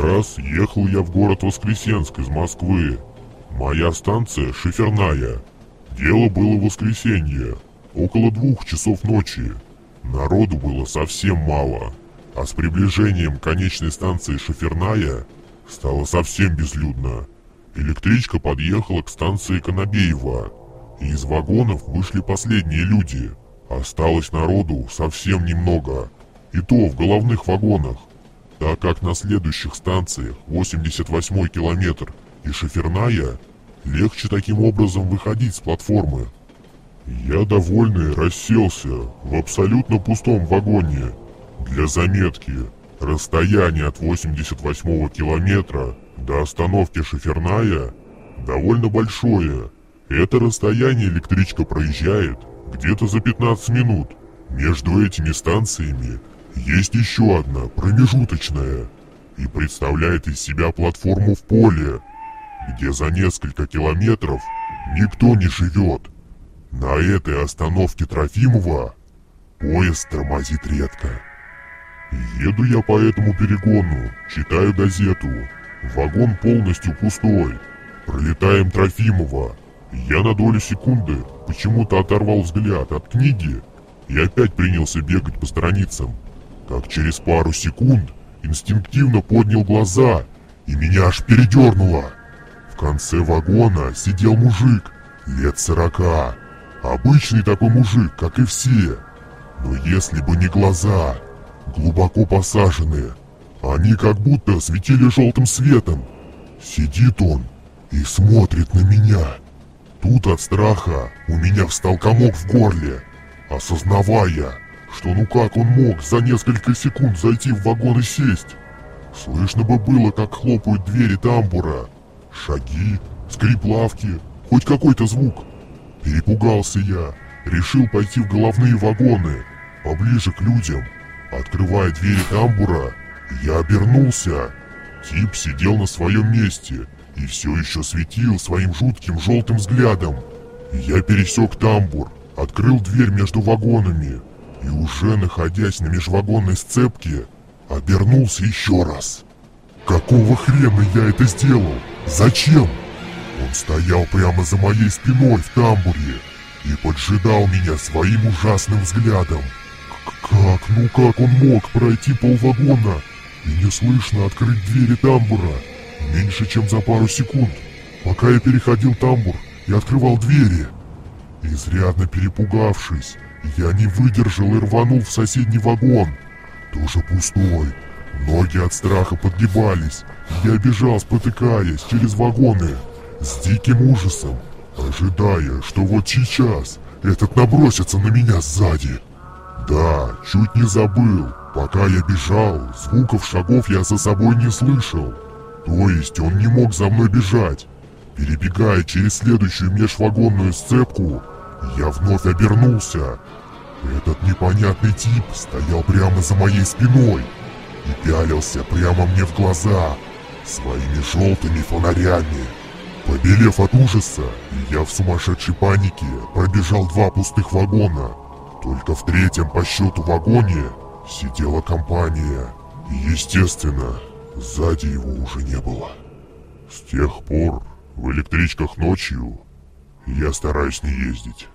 Раз ехал я в город Воскресенск из Москвы. Моя станция шиферная. Дело было в воскресенье, около двух часов ночи. Народу было совсем мало, а с приближением конечной станции шиферная стало совсем безлюдно. Электричка подъехала к станции Конобеева, и из вагонов вышли последние люди. Осталось народу совсем немного, и то в головных вагонах так как на следующих станциях 88 километр и шоферная, легче таким образом выходить с платформы. Я довольный расселся в абсолютно пустом вагоне. Для заметки, расстояние от 88 километра до остановки шоферная довольно большое. Это расстояние электричка проезжает где-то за 15 минут. Между этими станциями есть еще одна, промежуточная, и представляет из себя платформу в поле, где за несколько километров никто не живет. На этой остановке Трофимова поезд тормозит редко. Еду я по этому перегону, читаю газету. Вагон полностью пустой. Пролетаем Трофимова. Я на долю секунды почему-то оторвал взгляд от книги и опять принялся бегать по страницам как через пару секунд инстинктивно поднял глаза, и меня аж передернуло. В конце вагона сидел мужик, лет сорока. Обычный такой мужик, как и все. Но если бы не глаза, глубоко посаженные, они как будто светили желтым светом. Сидит он и смотрит на меня. Тут от страха у меня встал комок в горле, осознавая, что ну как он мог за несколько секунд зайти в вагон и сесть? Слышно бы было, как хлопают двери тамбура. Шаги, скрип лавки, хоть какой-то звук. Перепугался я, решил пойти в головные вагоны, поближе к людям. Открывая двери тамбура, я обернулся. Тип сидел на своем месте и все еще светил своим жутким желтым взглядом. Я пересек тамбур, открыл дверь между вагонами и уже находясь на межвагонной сцепке, обернулся еще раз. Какого хрена я это сделал? Зачем? Он стоял прямо за моей спиной в тамбуре и поджидал меня своим ужасным взглядом. Как, ну как он мог пройти полвагона и неслышно открыть двери тамбура меньше, чем за пару секунд, пока я переходил тамбур и открывал двери? Изрядно перепугавшись, я не выдержал и рванул в соседний вагон. Тоже пустой. Ноги от страха подгибались. Я бежал, спотыкаясь, через вагоны. С диким ужасом, ожидая, что вот сейчас этот набросится на меня сзади. Да, чуть не забыл. Пока я бежал, звуков шагов я за собой не слышал. То есть он не мог за мной бежать. Перебегая через следующую межвагонную сцепку, я вновь обернулся. Этот непонятный тип стоял прямо за моей спиной и пялился прямо мне в глаза своими желтыми фонарями. Побелев от ужаса, я в сумасшедшей панике пробежал два пустых вагона. Только в третьем по счету вагоне сидела компания. И, естественно, сзади его уже не было. С тех пор в электричках ночью я стараюсь не ездить.